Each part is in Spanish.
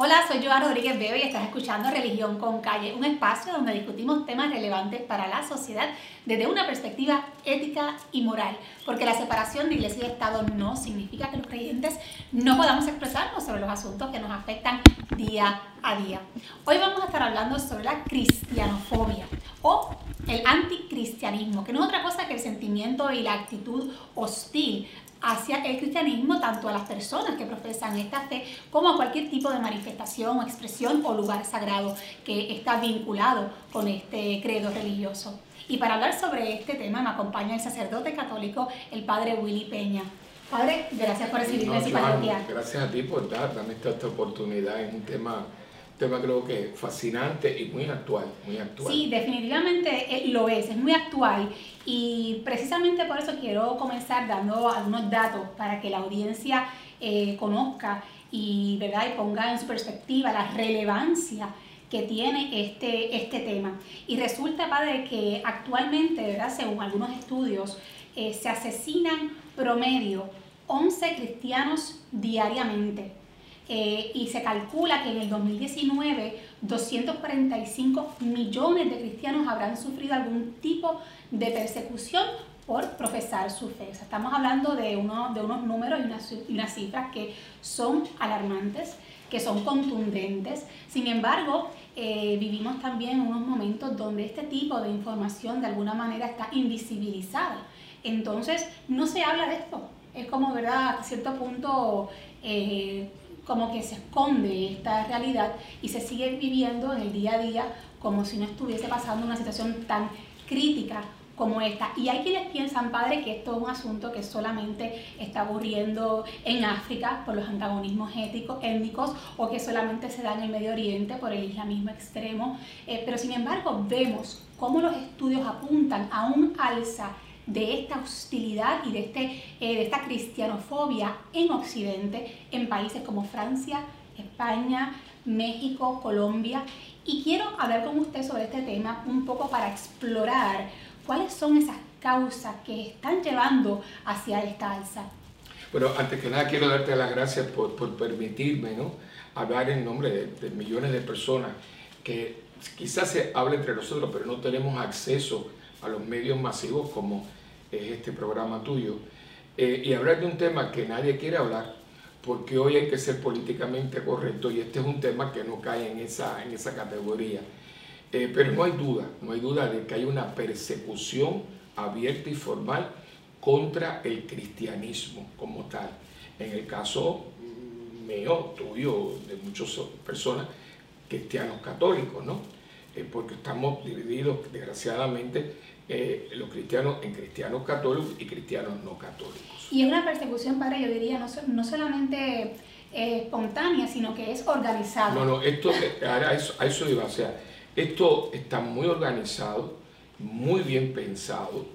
Hola, soy Joana Rodríguez Bebe y estás escuchando Religión con Calle, un espacio donde discutimos temas relevantes para la sociedad desde una perspectiva ética y moral, porque la separación de iglesia y Estado no significa que los creyentes no podamos expresarnos sobre los asuntos que nos afectan día a día. Hoy vamos a estar hablando sobre la cristianofobia o el anticristianismo, que no es otra cosa que el sentimiento y la actitud hostil hacia el cristianismo, tanto a las personas que profesan esta fe, como a cualquier tipo de manifestación o expresión o lugar sagrado que está vinculado con este credo religioso. Y para hablar sobre este tema me acompaña el sacerdote católico, el padre Willy Peña. Padre, gracias por recibirme su parroquia. Gracias a ti por darme esta, esta oportunidad en un tema tema creo que fascinante y muy actual, muy actual. Sí, definitivamente eh, lo es, es muy actual y precisamente por eso quiero comenzar dando algunos datos para que la audiencia eh, conozca y, ¿verdad? y ponga en su perspectiva la relevancia que tiene este, este tema. Y resulta, padre, que actualmente, ¿verdad? según algunos estudios, eh, se asesinan promedio 11 cristianos diariamente. Eh, y se calcula que en el 2019 245 millones de cristianos habrán sufrido algún tipo de persecución por profesar su fe. estamos hablando de, uno, de unos números y unas, cifras que son alarmantes, que son contundentes. Sin embargo, eh, vivimos también unos momentos donde este tipo de información de alguna manera está invisibilizada. Entonces, no se habla de esto. Es como, ¿verdad? A cierto punto... Eh, como que se esconde esta realidad y se sigue viviendo en el día a día como si no estuviese pasando una situación tan crítica como esta. Y hay quienes piensan, padre, que esto es un asunto que solamente está ocurriendo en África por los antagonismos étnicos o que solamente se da en el Medio Oriente por el islamismo extremo. Eh, pero sin embargo, vemos cómo los estudios apuntan a un alza de esta hostilidad y de, este, eh, de esta cristianofobia en Occidente, en países como Francia, España, México, Colombia. Y quiero hablar con usted sobre este tema un poco para explorar cuáles son esas causas que están llevando hacia esta alza. Bueno, antes que nada quiero darte las gracias por, por permitirme ¿no? hablar en nombre de, de, millones de personas que quizás se habla entre nosotros, pero no tenemos acceso a los medios masivos como es este programa tuyo, eh, y hablar de un tema que nadie quiere hablar, porque hoy hay que ser políticamente correcto y este es un tema que no cae en esa, en esa categoría. Eh, pero no hay duda, no hay duda de que hay una persecución abierta y formal contra el cristianismo como tal. En el caso mío, tuyo, de muchas personas, cristianos católicos, ¿no? Eh, porque estamos divididos, desgraciadamente, eh, los cristianos en cristianos católicos y cristianos no católicos. Y es una persecución, padre, yo diría, no, no solamente eh, espontánea, sino que es organizada. No, no, esto, a eso, a eso iba, o sea, esto está muy organizado, muy bien pensado.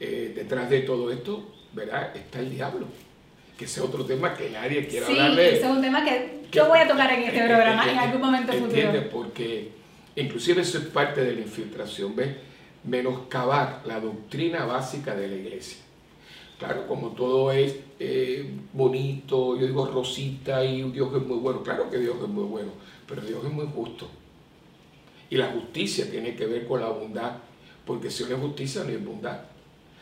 Eh, detrás de todo esto, ¿verdad? Está el diablo que ese es otro tema que nadie quiere hablar de. Sí, ese es un tema que, yo voy a tocar en este programa en algún momento futuro. ¿Entiendes? Porque inclusive eso es parte de la infiltración, ¿ves? Menoscabar la doctrina básica de la iglesia. Claro, como todo es eh, bonito, yo digo rosita y Dios es muy bueno. Claro que Dios es muy bueno, pero Dios es muy justo. Y la justicia tiene que ver con la bondad, porque si no es justicia no es bondad,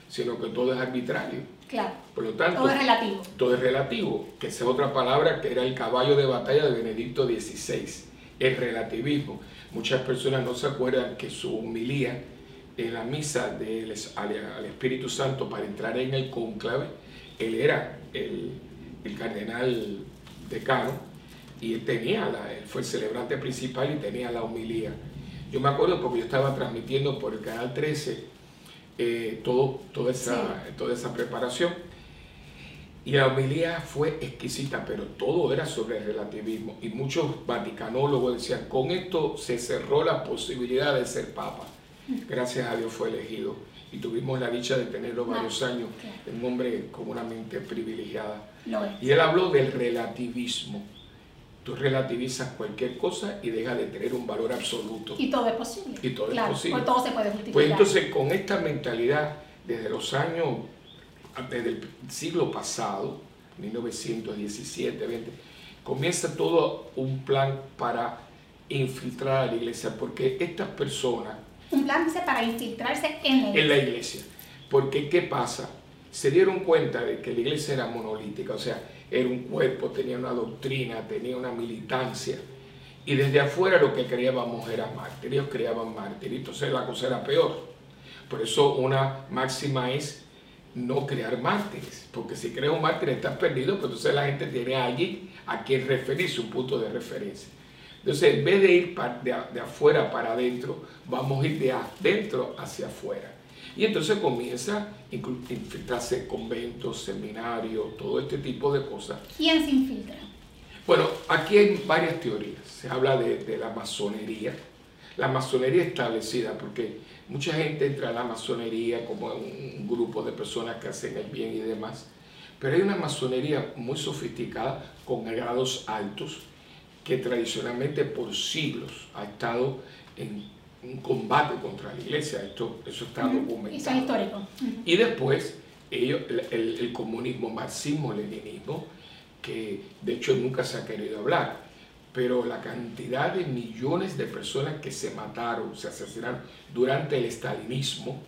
sino que todo es arbitrario. Claro. Por lo tanto, todo es relativo. Todo es relativo, que esa es otra palabra que era el caballo de batalla de Benedicto XVI, el relativismo. Muchas personas no se acuerdan que su humilía en la misa del, al, Espíritu Santo para entrar en el conclave, él era el, el cardenal decano y él tenía, la, él fue el celebrante principal y tenía la homilía. Yo me acuerdo porque yo estaba transmitiendo por el canal 13 eh, todo, toda, esa, toda esa preparación. Y la homilía fue exquisita, pero todo era sobre el relativismo. Y muchos vaticanólogos decían, con esto se cerró la posibilidad de ser papa gracias a Dios fue elegido y tuvimos la dicha de tenerlo varios años, un hombre con una mente privilegiada. Y él habló del relativismo. Tú relativizas cualquier cosa y deja de tener un valor absoluto. Y todo es posible. Y todo es posible. Pues todo se puede justificar. Pues entonces con esta mentalidad, desde los años, desde el siglo pasado, 1917, 20, comienza todo un plan para infiltrar a la iglesia, porque estas personas... Un plan para infiltrarse en la iglesia. En la iglesia. Porque, ¿qué pasa? Se dieron cuenta de que la iglesia era monolítica, o sea, era un cuerpo, tenía una doctrina, tenía una militancia. Y desde afuera lo que creíamos era mártir, ellos creaban mártir, entonces la cosa era peor. Por eso una máxima es no crear mártires, porque si creas un mártir estás perdido, pues entonces la gente tiene allí a quien referirse, un punto de referencia. Entonces, en vez de ir de, afuera para adentro, vamos a ir de adentro hacia afuera. Y entonces comienza a infiltrarse conventos, seminarios, todo este tipo de cosas. ¿Quién se infiltra? Bueno, aquí hay varias teorías. Se habla de, de la masonería. La masonería establecida, porque mucha gente entra a la masonería como un grupo de personas que hacen el bien y demás. Pero hay una masonería muy sofisticada, con grados altos, que tradicionalmente por siglos ha estado en un combate contra la iglesia. Esto, eso está documentado. Eso es histórico. Y después, ellos, el, el, comunismo, marxismo, leninismo, que de hecho nunca se ha querido hablar, pero la cantidad de millones de personas que se mataron, se asesinaron durante el estalinismo,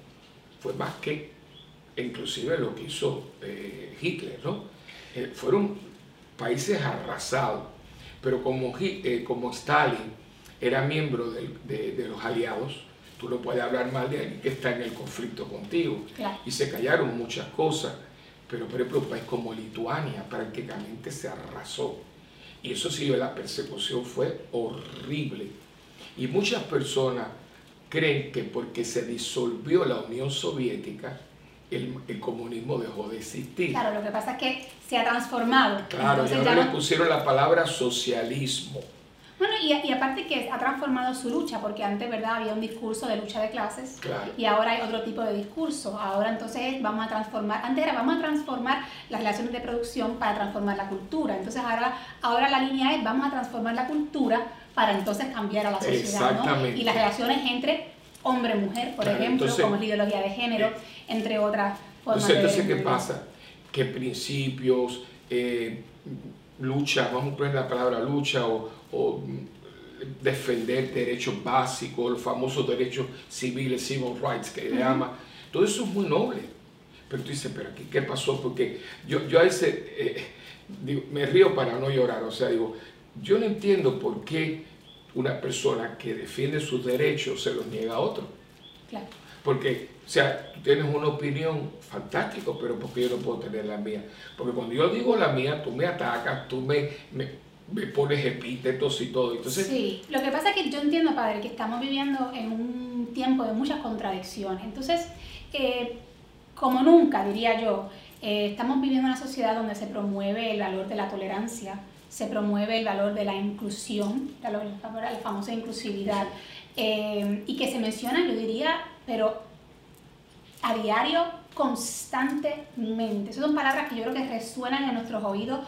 fue más que inclusive lo que hizo eh, Hitler, ¿no? Eh, fueron países arrasados, pero como, eh, como Stalin era miembro de, de, los aliados, tú no puedes hablar mal de alguien que está en el conflicto contigo. Y se callaron muchas cosas, pero por ejemplo un país como Lituania prácticamente se arrasó. Y eso sí, la persecución fue horrible. Y muchas personas creen que porque se disolvió la Unión Soviética, el, el, comunismo dejó de existir. Claro, lo que pasa es que se ha transformado. Claro, Entonces, ya, le pusieron la palabra socialismo. Bueno, y, y, aparte que ha transformado su lucha, porque antes, ¿verdad? Había un discurso de lucha de clases y ahora hay otro tipo de discurso. Ahora entonces vamos a transformar, antes era vamos a transformar las relaciones de producción para transformar la cultura. Entonces ahora, ahora la línea es vamos a transformar la cultura para entonces cambiar a la sociedad. ¿no? Y las relaciones entre hombre-mujer, por ejemplo, como es la ideología de género, eh, entre otras formas entonces, Entonces, ¿qué pasa? ¿Qué principios, eh, lucha, vamos a poner la palabra lucha o, defender derechos básicos, los famosos derechos civiles, civil rights que le llama, todo eso es muy noble. Pero tú dices, pero aquí, ¿qué pasó? Porque yo, yo a ese, eh, me río para no llorar, o sea, digo, yo no entiendo por qué una persona que defiende sus derechos se los niega a otro. Claro. Porque, o sea, tú tienes una opinión fantástica, pero porque yo no puedo tener la mía? Porque cuando yo digo la mía, tú me atacas, tú me, me, pones epítetos y todo. Entonces, sí, lo que pasa es que yo entiendo, padre, que estamos viviendo en un tiempo de muchas contradicciones. Entonces, eh, como nunca, diría yo, eh, estamos viviendo en una sociedad donde se promueve el valor de la tolerancia, se promueve el valor de la inclusión, la, la famosa inclusividad, eh, y que se menciona, yo diría, pero a diario, constantemente. Esas son palabras que yo creo que resuenan en nuestros oídos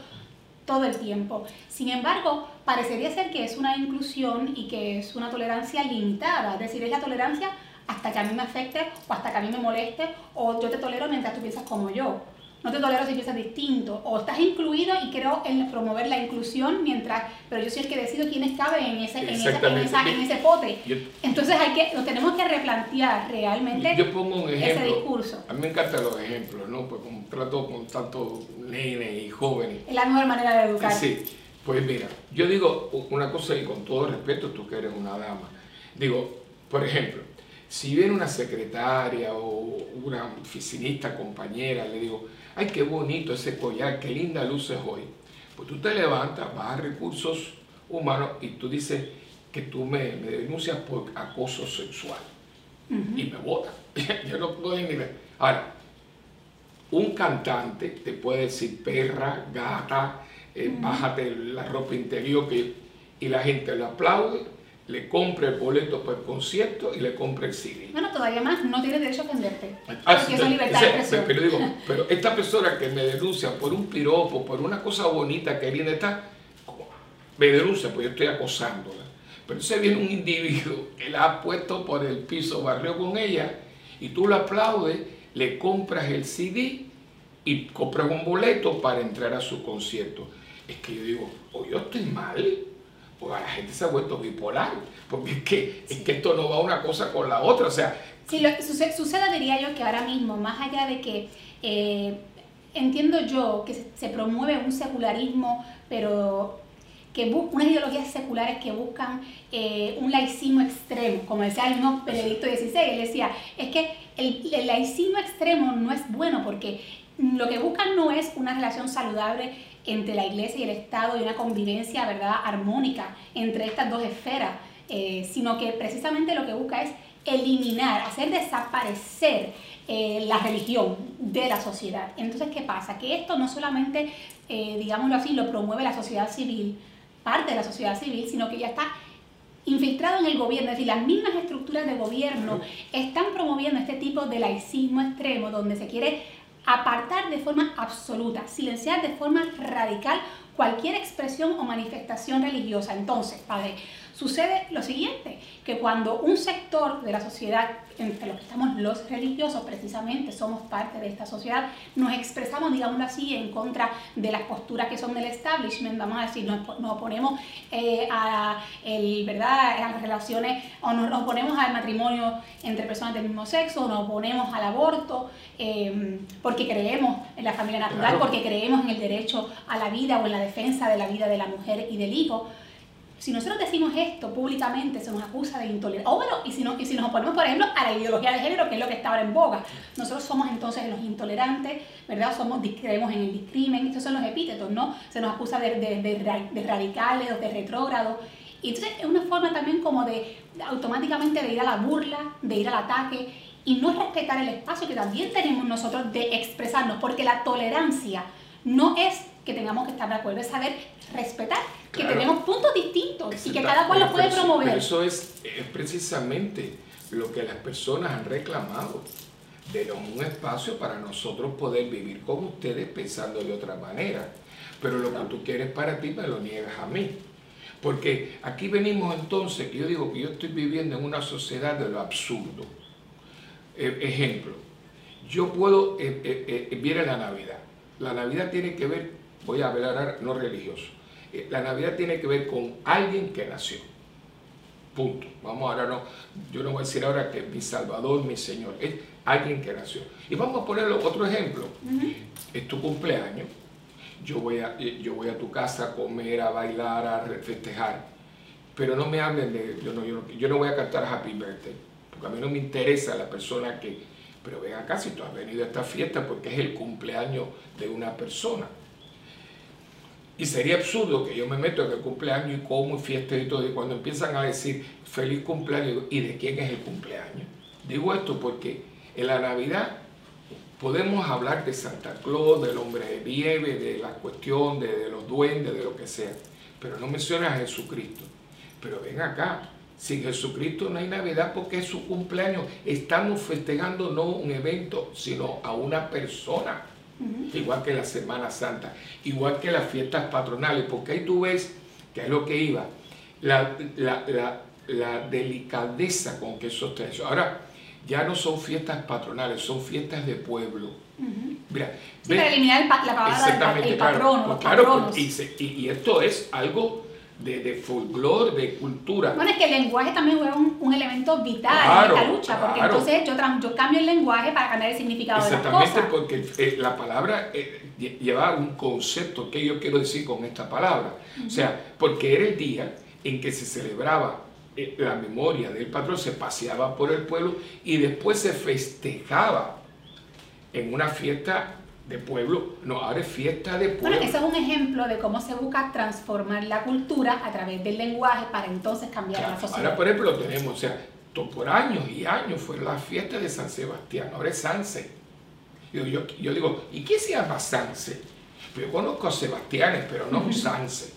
todo el tiempo. Sin embargo, parecería ser que es una inclusión y que es una tolerancia limitada, es decir, es la tolerancia hasta que a mí me afecte o hasta que a mí me moleste o yo te tolero mientras tú piensas como yo no te tolero si piensas distinto, o estás incluido y creo en promover la inclusión, mientras, pero yo soy el que decido quiénes caben en ese, en en ese pote. Entonces hay que, nos tenemos que replantear realmente yo pongo un ejemplo, ese discurso. A mí me encantan los ejemplos, ¿no? Pues como trato con tantos nenes y jóvenes. Es la mejor manera de educar. Sí, pues mira, yo digo una cosa y con todo respeto, tú que eres una dama, digo, por ejemplo, si viene una secretaria o una oficinista, compañera, le digo, ay, qué bonito ese collar, qué linda luces hoy. Pues tú te levantas, vas a recursos humanos y tú dices que tú me, denuncias por acoso sexual. Y me votan. Yo no puedo ni ver. Ahora, un cantante te puede decir perra, gata, eh, bájate la ropa interior que, y la gente le aplaude le compre el boleto para el concierto y le compre el CD. Bueno, todavía más, no tiene derecho a ofenderte. Ah, porque es libertad de expresión. Pero, digo, pero esta persona que me denuncia por un piropo, por una cosa bonita que viene está, me denuncia, pues yo estoy acosándola. Pero entonces viene un individuo que la ha puesto por el piso, barrio con ella, y tú la aplaudes, le compras el CD y compras un boleto para entrar a su concierto. es que yo digo, o yo estoy mal, la gente se ha vuelto bipolar, porque es que, es que esto no va una cosa con la otra, o sea... Sí, lo, sucede, sucede, diría yo, que ahora mismo, más allá de que eh, entiendo yo que se, promueve un secularismo, pero que unas ideologías seculares que buscan eh, un laicismo extremo, como decía el mismo Benedicto XVI, él decía, es que el, el, laicismo extremo no es bueno porque lo que buscan no es una relación saludable entre la iglesia y el Estado y una convivencia ¿verdad? armónica entre estas dos esferas, eh, sino que precisamente lo que busca es eliminar, hacer desaparecer eh, la religión de la sociedad. Entonces, ¿qué pasa? Que esto no solamente, eh, digámoslo así, lo promueve la sociedad civil, parte de la sociedad civil, sino que ya está infiltrado en el gobierno, es decir, las mismas estructuras de gobierno están promoviendo este tipo de laicismo extremo donde se quiere apartar de forma absoluta, silenciar de forma radical cualquier expresión o manifestación religiosa. Entonces, Padre, Sucede lo siguiente, que cuando un sector de la sociedad, entre los que estamos los religiosos, precisamente somos parte de esta sociedad, nos expresamos, digámoslo así, en contra de las posturas que son del establishment, vamos a decir, nos, oponemos eh, a, el, ¿verdad? a las relaciones, o nos, oponemos al matrimonio entre personas del mismo sexo, o nos oponemos al aborto, eh, porque creemos en la familia natural, porque creemos en el derecho a la vida o en la defensa de la vida de la mujer y del hijo si nosotros decimos esto públicamente, se nos acusa de intolerancia. O bueno, y si, no, y si nos oponemos, por ejemplo, a la ideología de género, que es lo que está ahora en boga. Nosotros somos entonces los intolerantes, ¿verdad? Somos, creemos en el discrimen, estos son los epítetos, ¿no? Se nos acusa de, de, de, radicales o de retrógrados. Y entonces es una forma también como de automáticamente de ir a la burla, de ir al ataque y no respetar el espacio que también tenemos nosotros de expresarnos, porque la tolerancia no es que tengamos que estar de acuerdo, es saber respetar que tenemos puntos distintos y que cada cual los puede promover. eso es, precisamente lo que las personas han reclamado. Denos un espacio para nosotros poder vivir con ustedes pensando de otra manera. Pero lo que tú quieres para ti me lo niegas a mí. Porque aquí venimos entonces, yo digo que yo estoy viviendo en una sociedad de lo absurdo. E, ejemplo, yo puedo, eh, eh, eh, la Navidad. La Navidad tiene que ver, voy a hablar no religioso, eh, la Navidad tiene que ver con alguien que nació. Punto. Vamos ahora no, yo no voy a decir ahora que mi Salvador, mi Señor, es alguien que nació. Y vamos a poner otro ejemplo. Es tu cumpleaños. Yo voy, a, eh, yo voy a tu casa a comer, a bailar, a festejar. Pero no me hablen de, yo no, yo no, voy a cantar Happy Birthday, porque a mí no me interesa la persona que, pero ven acá si tú has venido a esta fiesta porque es el cumpleaños de una persona. Y sería absurdo que yo me meto en el cumpleaños y como y fiesta y todo, y cuando empiezan a decir feliz cumpleaños, ¿y de quién es el cumpleaños? Digo esto porque en la Navidad podemos hablar de Santa Claus, del hombre de nieve, de la cuestión de, los duendes, de lo que sea, pero no menciona a Jesucristo. Pero ven acá, sin Jesucristo no hay Navidad porque es su cumpleaños. Estamos festejando no un evento, sino a una persona igual que la Semana Santa, igual que las fiestas patronales, porque ahí tú ves, que es lo que iba, la, delicadeza con que eso está hecho. Ahora, ya no son fiestas patronales, son fiestas de pueblo. Mira, para eliminar la palabra del patrono, claro, y, esto es algo de, de folclore, de cultura. Bueno, es que el lenguaje también juega un, un elemento vital en esta lucha, porque entonces yo, yo, cambio el lenguaje para cambiar el significado de las cosas. Exactamente, porque eh, la palabra eh, lleva un concepto que yo quiero decir con esta palabra. O sea, porque era el día en que se celebraba eh, la memoria del patrón, se paseaba por el pueblo y después se festejaba en una fiesta de pueblo, no, ahora es fiesta de pueblo. Bueno, ese es un ejemplo de cómo se busca transformar la cultura a través del lenguaje para entonces cambiar la sociedad. Ahora, por ejemplo, lo tenemos, o sea, por años y años fue la fiesta de San Sebastián, ahora es Sanse. Yo, yo, yo digo, ¿y qué se llama Sanse? Yo conozco a Sebastianes, pero no un Sanse.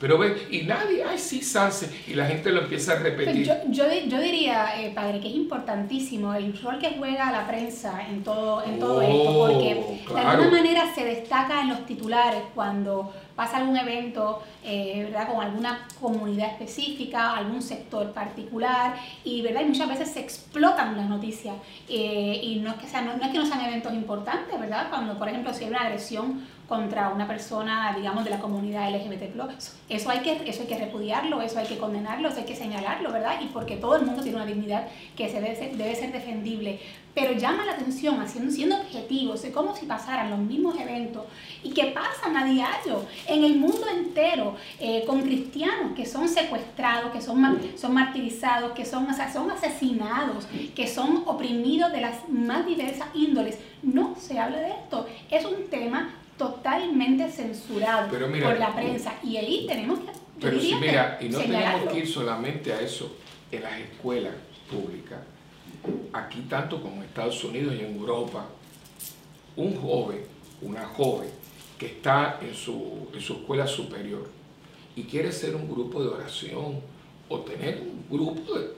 Pero ve, y nadie, ay, sí, Sanse, y la gente lo empieza a repetir. Yo, yo, yo diría, eh, padre, que es importantísimo el rol que juega la prensa en todo, en todo esto, oh, porque de alguna manera se destaca en los titulares cuando pasa algún evento, eh, ¿verdad? Con alguna comunidad específica, algún sector particular, y, ¿verdad? Y muchas veces se explotan las noticias, eh, y no es, que sean, no, no es que no sean eventos importantes, ¿verdad? Cuando, por ejemplo, si hay una agresión contra una persona, digamos, de la comunidad LGBT+. Eso hay que, eso hay que repudiarlo, eso hay que condenarlo, eso hay que señalarlo, ¿verdad? Y porque todo el mundo tiene una dignidad que se debe ser, debe ser defendible. Pero llama la atención, haciendo, siendo objetivos, es como si pasaran los mismos eventos y que pasan a diario en el mundo entero eh, con cristianos que son secuestrados, que son, son martirizados, que son, son asesinados, que son oprimidos de las más diversas índoles. No se habla de esto. Es un tema totalmente censurado por la prensa. Y ahí tenemos que... Pero sí, mira, y no tenemos que ir solamente a eso en las escuelas públicas. Aquí tanto como en Estados Unidos y en Europa, un joven, una joven que está en su, en su escuela superior y quiere ser un grupo de oración o tener un grupo de...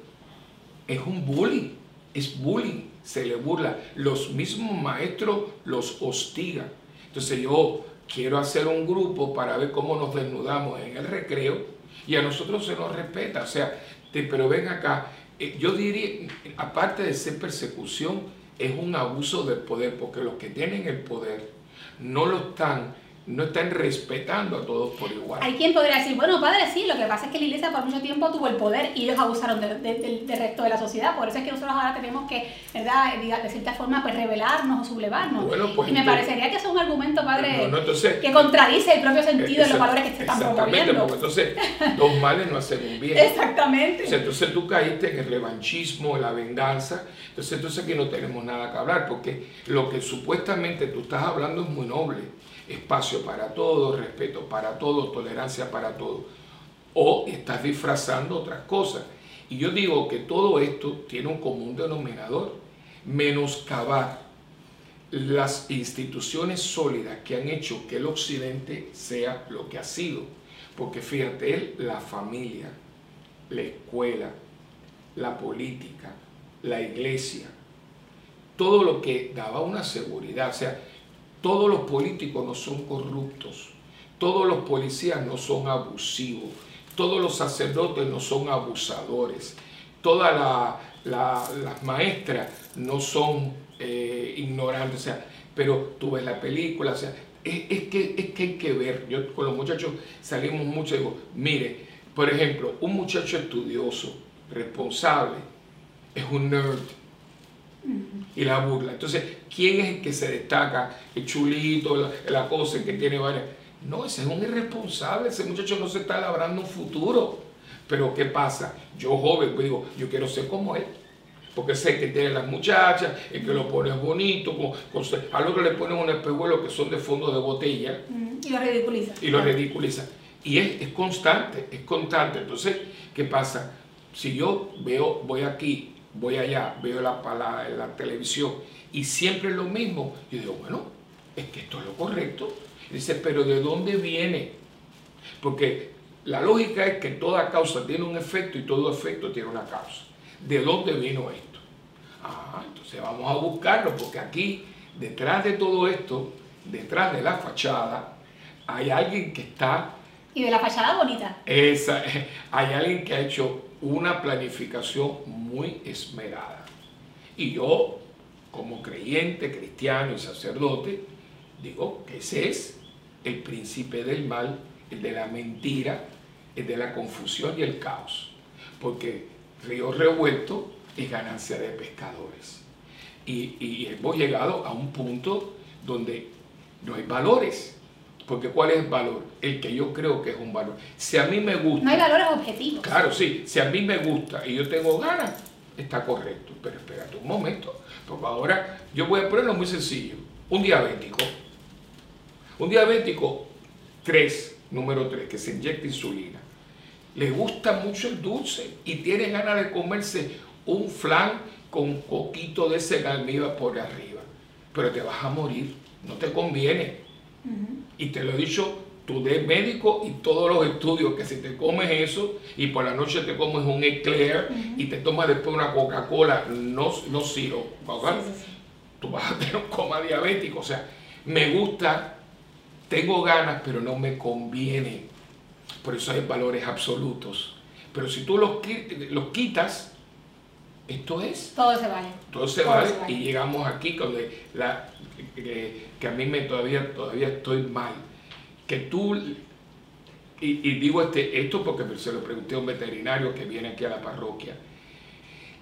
Es un bullying, es bullying, se le burla. Los mismos maestros los hostigan entonces yo quiero hacer un grupo para ver cómo nos desnudamos en el recreo y a nosotros se nos respeta. O sea, pero ven acá, eh, yo diría, aparte de ser persecución, es un abuso del poder, porque los que tienen el poder no lo están no están respetando a todos por igual. Hay quien podría decir, bueno, padre, sí, lo que pasa es que la iglesia por mucho tiempo tuvo el poder y ellos abusaron del resto de la sociedad. Por eso es que nosotros ahora tenemos que, ¿verdad?, de cierta forma, pues revelarnos o sublevarnos. Pues, y me parecería que es un argumento, padre, que contradice el propio sentido de los valores que se están promoviendo. Exactamente, porque entonces los males no hacen un bien. Exactamente. entonces tú caíste en el revanchismo, en la venganza. Entonces, entonces aquí no tenemos nada que hablar, porque lo que supuestamente tú estás hablando es muy noble espacio para todos, respeto para todos, tolerancia para todos. O estás disfrazando otras cosas. Y yo digo que todo esto tiene un común denominador, menoscabar las instituciones sólidas que han hecho que el occidente sea lo que ha sido. Porque fíjate, la familia, la escuela, la política, la iglesia, todo lo que daba una seguridad, o sea, todos los políticos no son corruptos, todos los policías no son abusivos, todos los sacerdotes no son abusadores, todas las maestras no son eh, ignorantes, o sea, pero tú ves la película, o sea, es, que, es que hay que ver, yo con los muchachos salimos mucho y digo, mire, por ejemplo, un muchacho estudioso, responsable, es un nerd, y la burla. Entonces, ¿quién es el que se destaca? El chulito, la, cosa, que tiene varias. No, ese es un irresponsable, ese muchacho no se está labrando un futuro. Pero ¿qué pasa? Yo joven, pues digo, yo quiero ser como él. Porque sé que tiene las muchachas, el que lo pone bonito, con, al otro le ponen un espejuelo que son de fondo de botella. Y lo ridiculiza. Y lo ridiculiza. Y es, es constante, es constante. Entonces, ¿qué pasa? Si yo veo, voy aquí voy allá, veo la, la, la televisión y siempre es lo mismo. Yo digo, bueno, es que esto es lo correcto. dice, pero ¿de dónde viene? Porque la lógica es que toda causa tiene un efecto y todo efecto tiene una causa. ¿De dónde vino esto? Ah, entonces vamos a buscarlo, porque aquí, detrás de todo esto, detrás de la fachada, hay alguien que está... Y de la fachada bonita. Esa, hay alguien que ha hecho una planificación muy esmerada. Y yo, como creyente, cristiano y sacerdote, digo que ese es el príncipe del mal, el de la mentira, el de la confusión y el caos. Porque río revuelto es ganancia de pescadores. Y, y hemos llegado a un punto donde no hay valores porque ¿cuál es el valor? El que yo creo que es un valor. Si a mí me gusta... No hay valores objetivos. Claro, sí. Si a mí me gusta y yo tengo ganas, está correcto. Pero espérate un momento. Porque ahora yo voy a ponerlo muy sencillo. Un diabético. Un diabético 3, número 3, que se inyecta insulina. Le gusta mucho el dulce y tiene ganas de comerse un flan con coquito de ese por arriba. Pero te vas a morir. No te conviene y te lo he dicho tú de médico y todos los estudios que si te comes eso y por la noche te comes un eclair y te tomas después una Coca-Cola, no, no siro, tú vas a tener un coma diabético. O sea, me gusta, tengo ganas, pero no me conviene. Por eso hay valores absolutos. Pero si tú los, los quitas, esto es. Todo se vale. Todo se, vale, y llegamos aquí con la, que, a mí me todavía, todavía estoy mal. Que tú, y, y, digo este, esto porque se lo pregunté a un veterinario que viene aquí a la parroquia.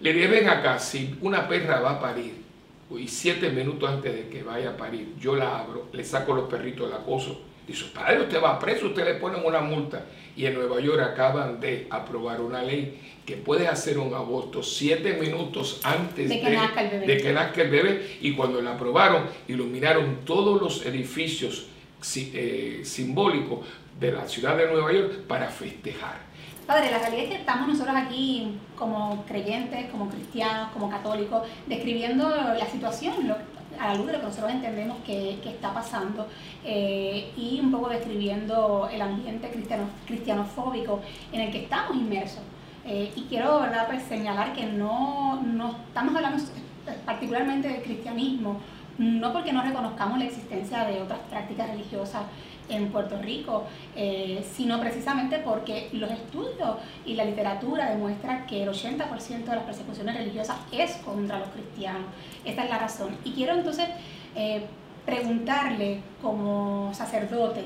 Le deben acá, si una perra va a parir, y siete minutos antes de que vaya a parir, yo la abro, le saco los perritos del acoso. Dice, padre, usted va preso, usted le ponen una multa. Y en Nueva York acaban de aprobar una ley que puede hacer un aborto siete minutos antes de que, nazca, el bebé. de que nazca el bebé. Y cuando la aprobaron, iluminaron todos los edificios eh, simbólicos de la ciudad de Nueva York para festejar. Padre, la realidad es que estamos nosotros aquí como creyentes, como cristianos, como católicos, describiendo la situación, a la luz de lo que nosotros entendemos que, está pasando eh, y un poco describiendo el ambiente cristiano, cristianofóbico en el que estamos inmersos. Eh, y quiero ¿verdad? Pues, señalar que no, no estamos hablando particularmente del cristianismo, no porque no reconozcamos la existencia de otras prácticas religiosas en Puerto Rico, eh, sino precisamente porque los estudios y la literatura demuestran que el 80% de las persecuciones religiosas es contra los cristianos. Esta es la razón. Y quiero entonces eh, preguntarle como sacerdote,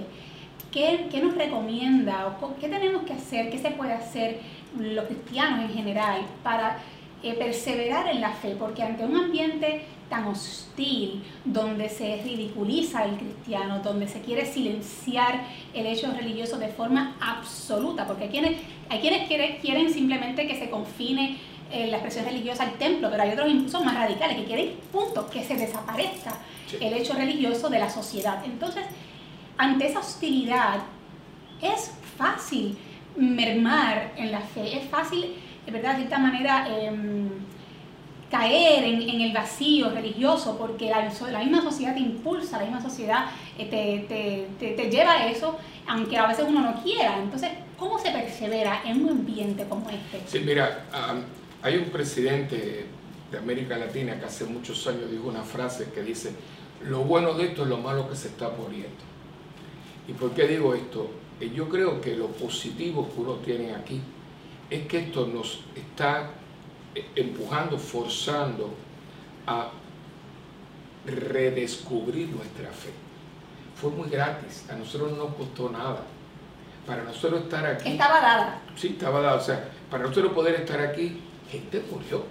¿qué, ¿qué, nos recomienda o qué tenemos que hacer, qué se puede hacer los cristianos en general para eh, perseverar en la fe? Porque ante un ambiente tan hostil, donde se ridiculiza el cristiano, donde se quiere silenciar el hecho religioso de forma absoluta, porque hay quienes, hay quienes quieren, simplemente que se confine eh, la expresión religiosa al templo, pero hay otros incluso más radicales que quieren, punto, que se desaparezca el hecho religioso de la sociedad. Entonces, ante esa hostilidad, es fácil mermar en la fe, es fácil, verdad, de cierta manera, em, caer en, el vacío religioso, porque la, misma sociedad te impulsa, la misma sociedad eh, te, lleva a eso, aunque a veces uno no quiera. Entonces, ¿cómo se persevera en un ambiente como este? Sí, mira, hay un presidente de América Latina que hace muchos años dijo una frase que dice, lo bueno de esto es lo malo que se está poniendo. ¿Y por qué digo esto? Eh, yo creo que lo positivo que uno tiene aquí es que esto nos está empujando, forzando a redescubrir nuestra fe. Fue muy gratis, a nosotros no nos costó nada. Para nosotros estar aquí... Estaba dada. Sí, estaba dada. O sea, para nosotros poder estar aquí, gente murió.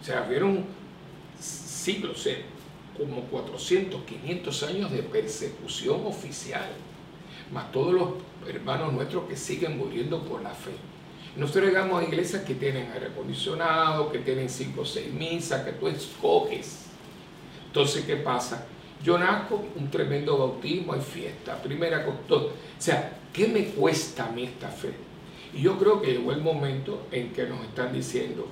O sea, vieron siglos, eh, como 400, 500 años de persecución oficial, más todos los hermanos nuestros que siguen muriendo por la fe. Nosotros llegamos a iglesias que tienen aire acondicionado, que tienen cinco o seis misas, que tú escoges. Entonces, ¿qué pasa? Yo nazco, un tremendo bautismo, hay fiesta, primera todo. O sea, ¿qué me cuesta a mí esta fe? Y yo creo que llegó el momento en que nos están diciendo,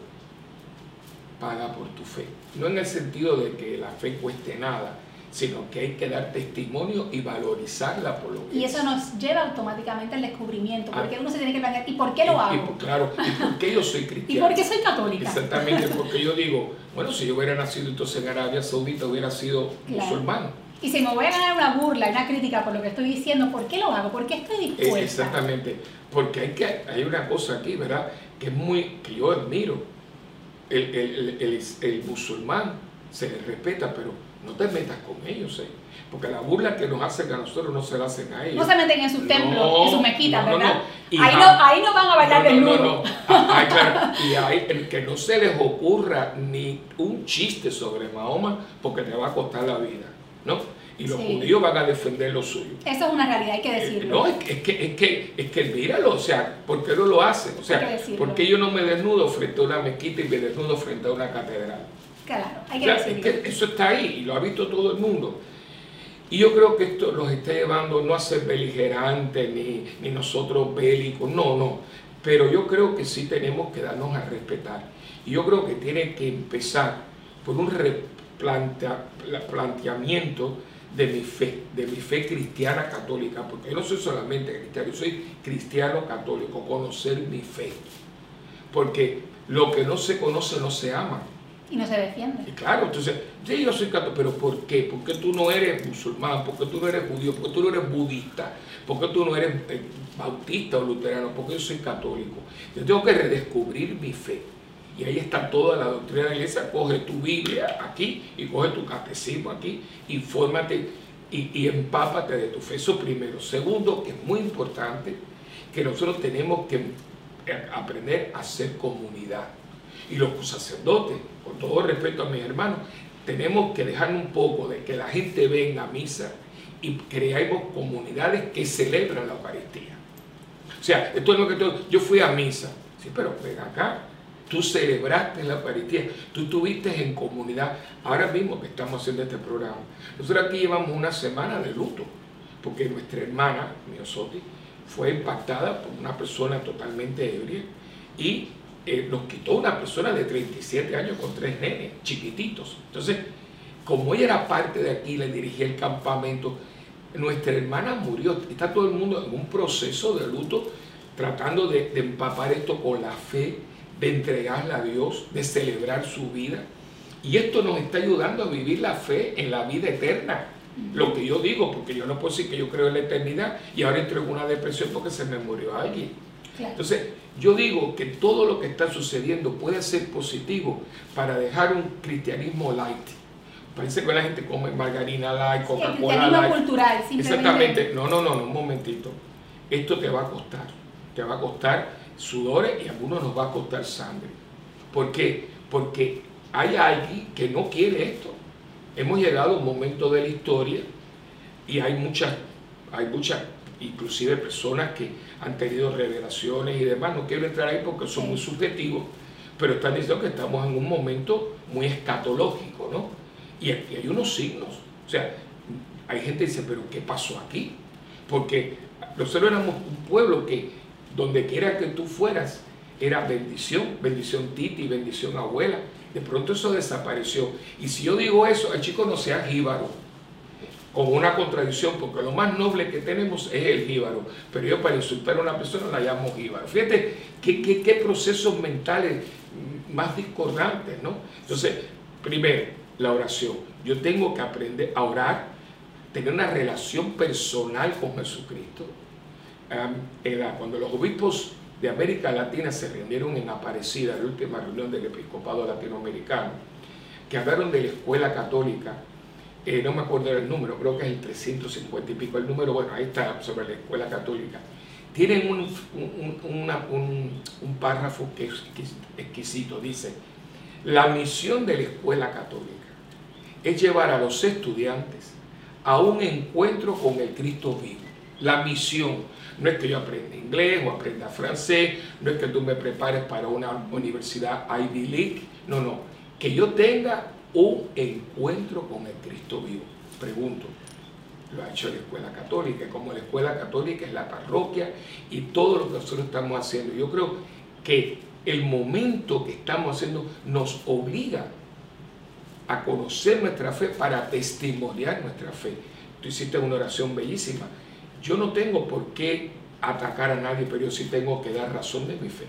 paga por tu fe. No en el sentido de que la fe cueste nada, sino que hay que dar testimonio y valorizarla por lo que Y eso nos lleva automáticamente al descubrimiento, ah. porque uno se tiene que plantear, ¿y por qué lo hago? claro, ¿y por qué yo soy cristiano? ¿Y por qué soy católica? Exactamente, porque yo digo, bueno, si yo hubiera nacido entonces en Arabia Saudita, hubiera sido musulmán. Y si me voy a ganar una burla, una crítica por lo que estoy diciendo, ¿por qué lo hago? ¿Por qué estoy dispuesta? Exactamente, porque hay, que, hay una cosa aquí, ¿verdad? Que es muy, que yo admiro. El, el, el, el musulmán se le respeta, pero no te metas con ellos, ¿eh? porque la burla que nos hacen a nosotros no se la hacen a ellos. No se meten en sus templos, en sus mezquitas, ¿verdad? Ahí no, ahí, no, van a bailar del No, ah, claro. Y ahí, que no se les ocurra ni un chiste sobre Mahoma porque te va a costar la vida, ¿no? Y los judíos van a defender lo suyo. Eso es una realidad, hay que eh, decirlo. no, es que, es que, es que, es que míralo, o sea, ¿por qué no lo hacen? O sea, ¿por qué yo no me desnudo frente a una mezquita y me desnudo frente a una catedral? Claro, hay que eso está ahí y lo ha visto todo el mundo. Y yo creo que esto los está llevando no a ser beligerantes ni, ni nosotros bélicos, no, no. Pero yo creo que sí tenemos que darnos a respetar. Y yo creo que tiene que empezar por un replanteamiento de mi fe, de mi fe cristiana católica, porque yo no soy solamente cristiano, yo soy cristiano católico, conocer mi fe. Porque lo que no se conoce no se ama. Y no se defiende. claro, entonces, sí, yo soy católico, pero ¿por qué? ¿Por qué tú no eres musulmán? ¿Por qué tú no eres judío? ¿Por qué tú no eres budista? ¿Por qué tú no eres bautista o luterano? Porque yo soy católico. Yo tengo que redescubrir mi fe. y ahí está toda la doctrina de la iglesia. Coge tu Biblia aquí y coge tu catecismo aquí y fórmate y, y empápate de tu fe. Eso primero. Segundo, que es muy importante, que nosotros tenemos que aprender a ser comunidad. Y los sacerdotes, con todo respeto a mis hermanos, tenemos que dejar un poco de que la gente venga a misa y creamos comunidades que celebran la Eucaristía. O sea, esto es lo que yo fui a misa, sí, pero ven acá, tú celebraste la Eucaristía, tú estuviste en comunidad. Ahora mismo que estamos haciendo este programa, nosotros aquí llevamos una semana de luto, porque nuestra hermana, Miosoti, fue impactada por una persona totalmente ebria y eh, nos quitó una persona de 37 años con tres nenes, chiquititos. Entonces, como ella era parte de aquí, le dirigía el campamento, nuestra hermana murió. Está todo el mundo en un proceso de luto, tratando de, de empapar esto con la fe, de entregarla a Dios, de celebrar su vida. Y esto nos está ayudando a vivir la fe en la vida eterna. Lo que yo digo, porque yo no puedo decir que yo creo en la eternidad y ahora entro en una depresión porque se me murió alguien. Entonces, yo digo que todo lo que está sucediendo puede ser positivo para dejar un cristianismo light. Parece que la gente come margarina light, Coca-Cola light. cultural, Exactamente. No, no, no, no, un momentito. Esto te va a costar. Te va a costar sudores y a algunos nos va a costar sangre. ¿Por qué? Porque hay alguien que no quiere esto. Hemos llegado a un momento de la historia y hay muchas, hay muchas, inclusive personas que han tenido revelaciones y demás. No quiero entrar ahí porque son muy subjetivos, pero están diciendo que estamos en un momento muy escatológico, ¿no? Y aquí hay unos signos. O sea, hay gente que dice, pero ¿qué pasó aquí? Porque nosotros éramos un pueblo que donde quiera que tú fueras era bendición, bendición Titi, bendición abuela. De pronto eso desapareció. Y si yo digo eso, el chico no sea jíbaro con una contradicción, porque lo más noble que tenemos es el jíbaro, pero yo para insultar a una persona la llamo jíbaro. Fíjate qué, qué, procesos mentales más discordantes, ¿no? Entonces, primero, la oración. Yo tengo que aprender a orar, tener una relación personal con Jesucristo. cuando los obispos de América Latina se reunieron en Aparecida, la última reunión del episcopado latinoamericano, que hablaron de la escuela católica, eh, no me acuerdo del número, creo que es el 350 y pico el número, bueno, ahí está sobre la escuela católica. Tienen un, un, párrafo que es exquisito, dice, la misión de la escuela católica es llevar a los estudiantes a un encuentro con el Cristo vivo. La misión no es que yo aprenda inglés o aprenda francés, no es que tú me prepares para una universidad Ivy League, no, no, que yo tenga un encuentro con el Cristo vivo. Pregunto, lo ha hecho la escuela católica, como la escuela católica es la parroquia y todo lo que nosotros estamos haciendo. Yo creo que el momento que estamos haciendo nos obliga a conocer nuestra fe para testimoniar nuestra fe. Tú hiciste una oración bellísima. Yo no tengo por qué atacar a nadie, pero yo sí tengo que dar razón de mi fe.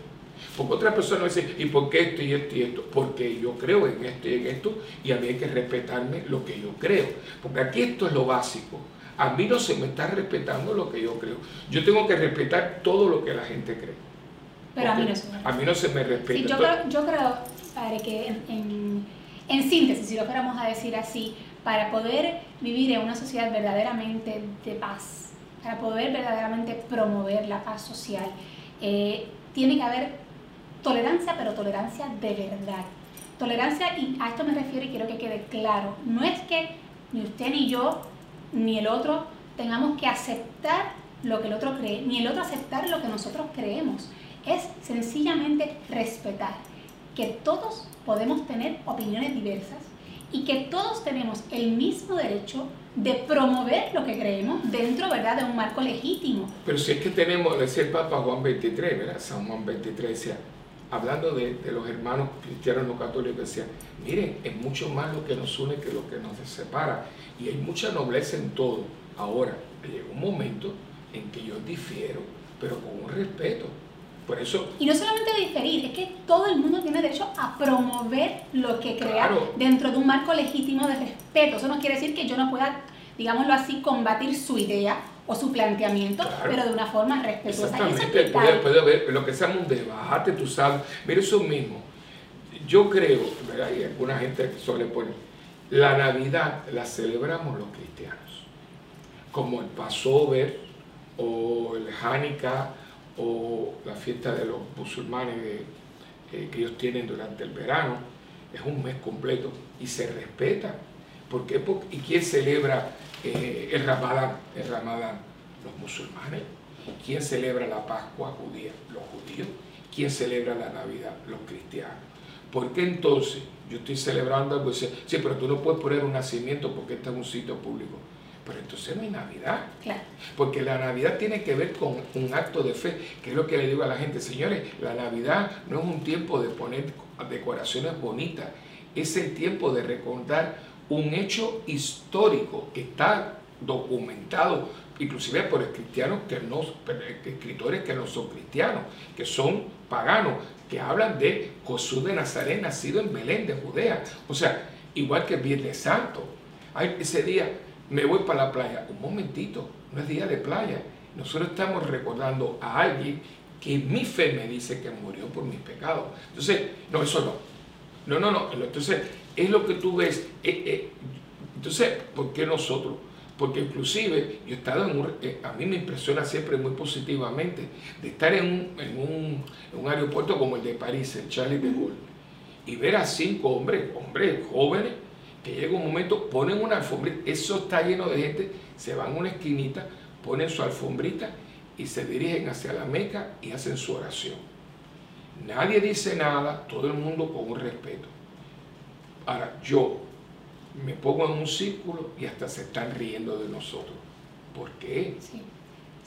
Porque otra persona dice, ¿y por qué esto y esto y esto? Porque yo creo en esto y en esto y a mí hay que respetarme lo que yo creo. Porque aquí esto es lo básico. A mí no se me está respetando lo que yo creo. Yo tengo que respetar todo lo que la gente cree. Pero a mí no se me. A mí no se me respeta. yo, creo, yo creo, padre, que en, en síntesis, si lo fuéramos a decir así, para poder vivir en una sociedad verdaderamente de paz, para poder verdaderamente promover la paz social, eh, tiene que haber tolerancia, pero tolerancia de verdad. Tolerancia, y a esto me refiero y quiero que quede claro, no es que ni usted ni yo, ni el otro, tengamos que aceptar lo que el otro cree, ni el otro aceptar lo que nosotros creemos. Es sencillamente respetar que todos podemos tener opiniones diversas y que todos tenemos el mismo derecho de promover lo que creemos dentro ¿verdad? de un marco legítimo. Pero si es que tenemos, decía el Papa Juan 23, ¿verdad? San Juan 23 decía, hablando de, los hermanos cristianos no católicos, decía, miren, es mucho más lo que nos une que lo que nos separa. Y hay mucha nobleza en todo. Ahora, llega un momento en que yo difiero, pero con un respeto. Por eso, y no solamente diferir, es que todo el mundo tiene derecho a promover lo que crea dentro de un marco legítimo de respeto. Eso no quiere decir que yo no pueda, digámoslo así, combatir su idea o su planteamiento, pero de una forma respetuosa. Exactamente, puede, puede, haber lo que sea un debate, tú sabes. Mira eso mismo. yo creo, ¿verdad? Y alguna gente suele poner, la Navidad la celebramos los cristianos, como el Passover o el Hanukkah o la fiesta de los musulmanes eh, que ellos tienen durante el verano, es un mes completo y se respeta. ¿Por qué? ¿Y quién celebra eh, el Ramadán? El Ramadán, los musulmanes. ¿Quién celebra la Pascua judía? Los judíos. ¿Quién celebra la Navidad? Los cristianos. ¿Por qué entonces yo estoy celebrando algo? Sí, pero tú no puedes poner un nacimiento porque este es un sitio público. Pero entonces no hay Navidad. Claro. Porque la Navidad tiene que ver con un acto de fe, que es lo que le digo a la gente, señores, la Navidad no es un tiempo de poner decoraciones bonitas, es el tiempo de recordar un hecho histórico que está documentado, inclusive por cristianos que no, escritores que no son cristianos, que son paganos, que hablan de Jesús de Nazaret nacido en Belén de Judea. O sea, igual que el Viernes Santo. ese día me voy para la playa. Un momentito, no es día de playa. Nosotros estamos recordando a alguien que mi fe me dice que murió por mis pecados. Entonces, no, eso no. No, no, no. Entonces, es lo que tú ves. Eh, eh, entonces, ¿por qué nosotros? Porque inclusive yo he estado en un, eh, a mí me impresiona siempre muy positivamente de estar en un, en un, un aeropuerto como el de París, el Charlie de Gaulle, y ver a cinco hombres, hombres jóvenes, que llega un momento, ponen una alfombrita, eso está lleno de gente, se van a una esquinita, ponen su alfombrita y se dirigen hacia la Meca y hacen su oración. Nadie dice nada, todo el mundo con un respeto. Ahora, yo me pongo en un círculo y hasta se están riendo de nosotros. ¿Por qué? Sí,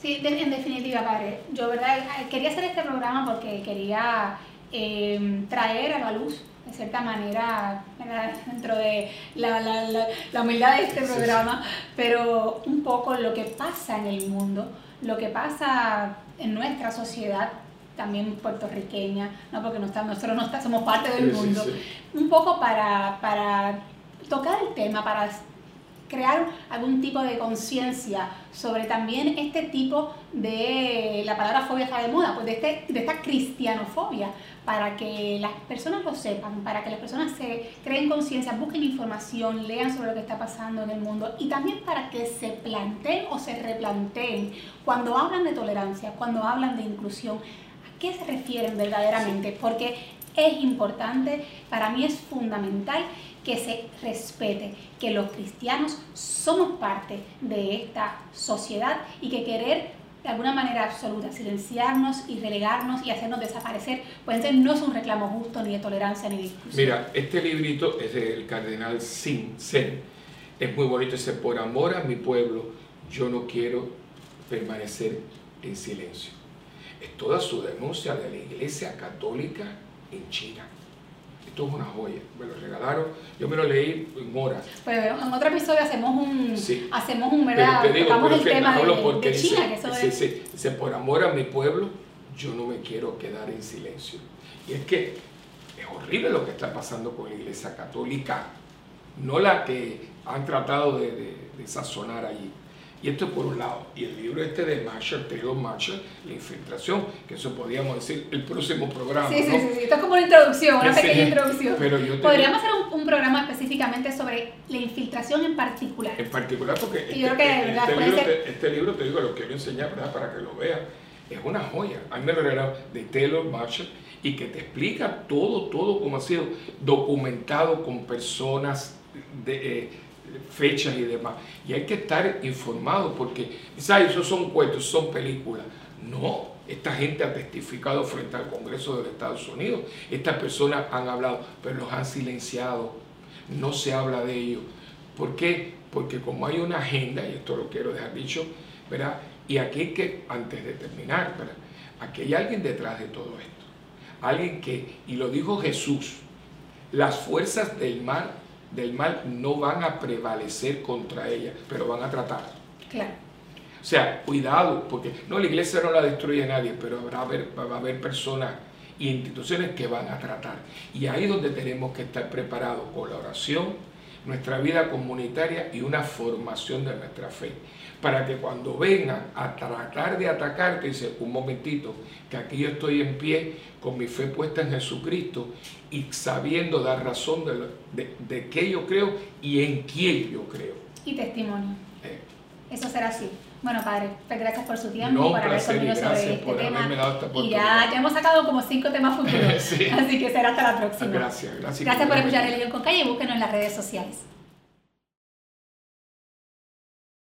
sí en definitiva, padre. Yo, ¿verdad? Quería hacer este programa porque quería eh, traer a la luz de cierta manera, dentro de la, humildad de este programa, pero un poco lo que pasa en el mundo, lo que pasa en nuestra sociedad, también puertorriqueña, ¿no? porque no nosotros no somos parte del mundo, un poco para, para tocar el tema, para crear algún tipo de conciencia sobre también este tipo de, la palabra fobia está de moda, pues de, este, de esta cristianofobia, para que las personas lo sepan, para que las personas se creen conciencia, busquen información, lean sobre lo que está pasando en el mundo y también para que se planteen o se replanteen cuando hablan de tolerancia, cuando hablan de inclusión, ¿a qué se refieren verdaderamente? Porque es importante, para mí es fundamental que se respete, que los cristianos somos parte de esta sociedad y que querer de alguna manera absoluta silenciarnos y relegarnos y hacernos desaparecer, pues no es un reclamo justo ni de tolerancia ni de discusión. Mira, este librito es del cardenal Sin Sen, es muy bonito, dice, por amor a mi pueblo, yo no quiero permanecer en silencio. Es toda su denuncia de la Iglesia Católica en China esto es una joya, me lo regalaron, yo me lo leí en horas. Pues en otro episodio hacemos un, hacemos un, ¿verdad? Pero te digo, el tema de, China, que eso es... dice, por amor a mi pueblo, yo no me quiero quedar en silencio. Y es que es horrible lo que está pasando con la Iglesia Católica, no la que han tratado de, de, de sazonar allí. Y esto por un lado. Y el libro este de Marshall, Taylor Marshall, La infiltración, que eso podríamos decir el próximo programa. Sí, sí, sí, esto es como una introducción, una pequeña introducción. Podríamos hacer un, programa específicamente sobre la infiltración en particular. En particular porque este, este, libro te, este, libro, te, digo, lo quiero enseñar ¿verdad? para que lo veas. Es una joya. A mí me lo regalaron de Taylor Marshall y que te explica todo, todo como ha sido documentado con personas de... Eh, fechas y demás. Y hay que estar informado porque, ¿sabes? Esos son cuentos, son películas. No, esta gente ha testificado frente al Congreso de los Estados Unidos. Estas personas han hablado, pero los han silenciado. No se habla de ellos. ¿Por qué? Porque como hay una agenda, y esto lo quiero dejar dicho, ¿verdad? Y aquí hay que, antes de terminar, ¿verdad? Aquí hay alguien detrás de todo esto. Alguien que, y lo dijo Jesús, las fuerzas del mal del mal no van a prevalecer contra ella, pero van a tratar. Claro. O sea, cuidado, porque no, la iglesia no la destruye nadie, pero habrá, va a haber personas y instituciones que van a tratar. Y ahí es donde tenemos que estar preparados con la oración, nuestra vida comunitaria y una formación de nuestra fe. Para que cuando vengan a tratar de atacarte, dice, un momentito, que aquí yo estoy en pie con mi fe puesta en Jesucristo y sabiendo dar razón de, de, qué yo creo y en quién yo creo. Y testimonio. Eh. Eso será así. Bueno, padre, pues gracias por su tiempo, no, por haber conmigo sobre este tema. y ya, ya, hemos sacado como cinco temas futuros. Así que será hasta la próxima. Gracias, gracias. Gracias por escuchar Religión con Calle. Búsquenos en las redes sociales.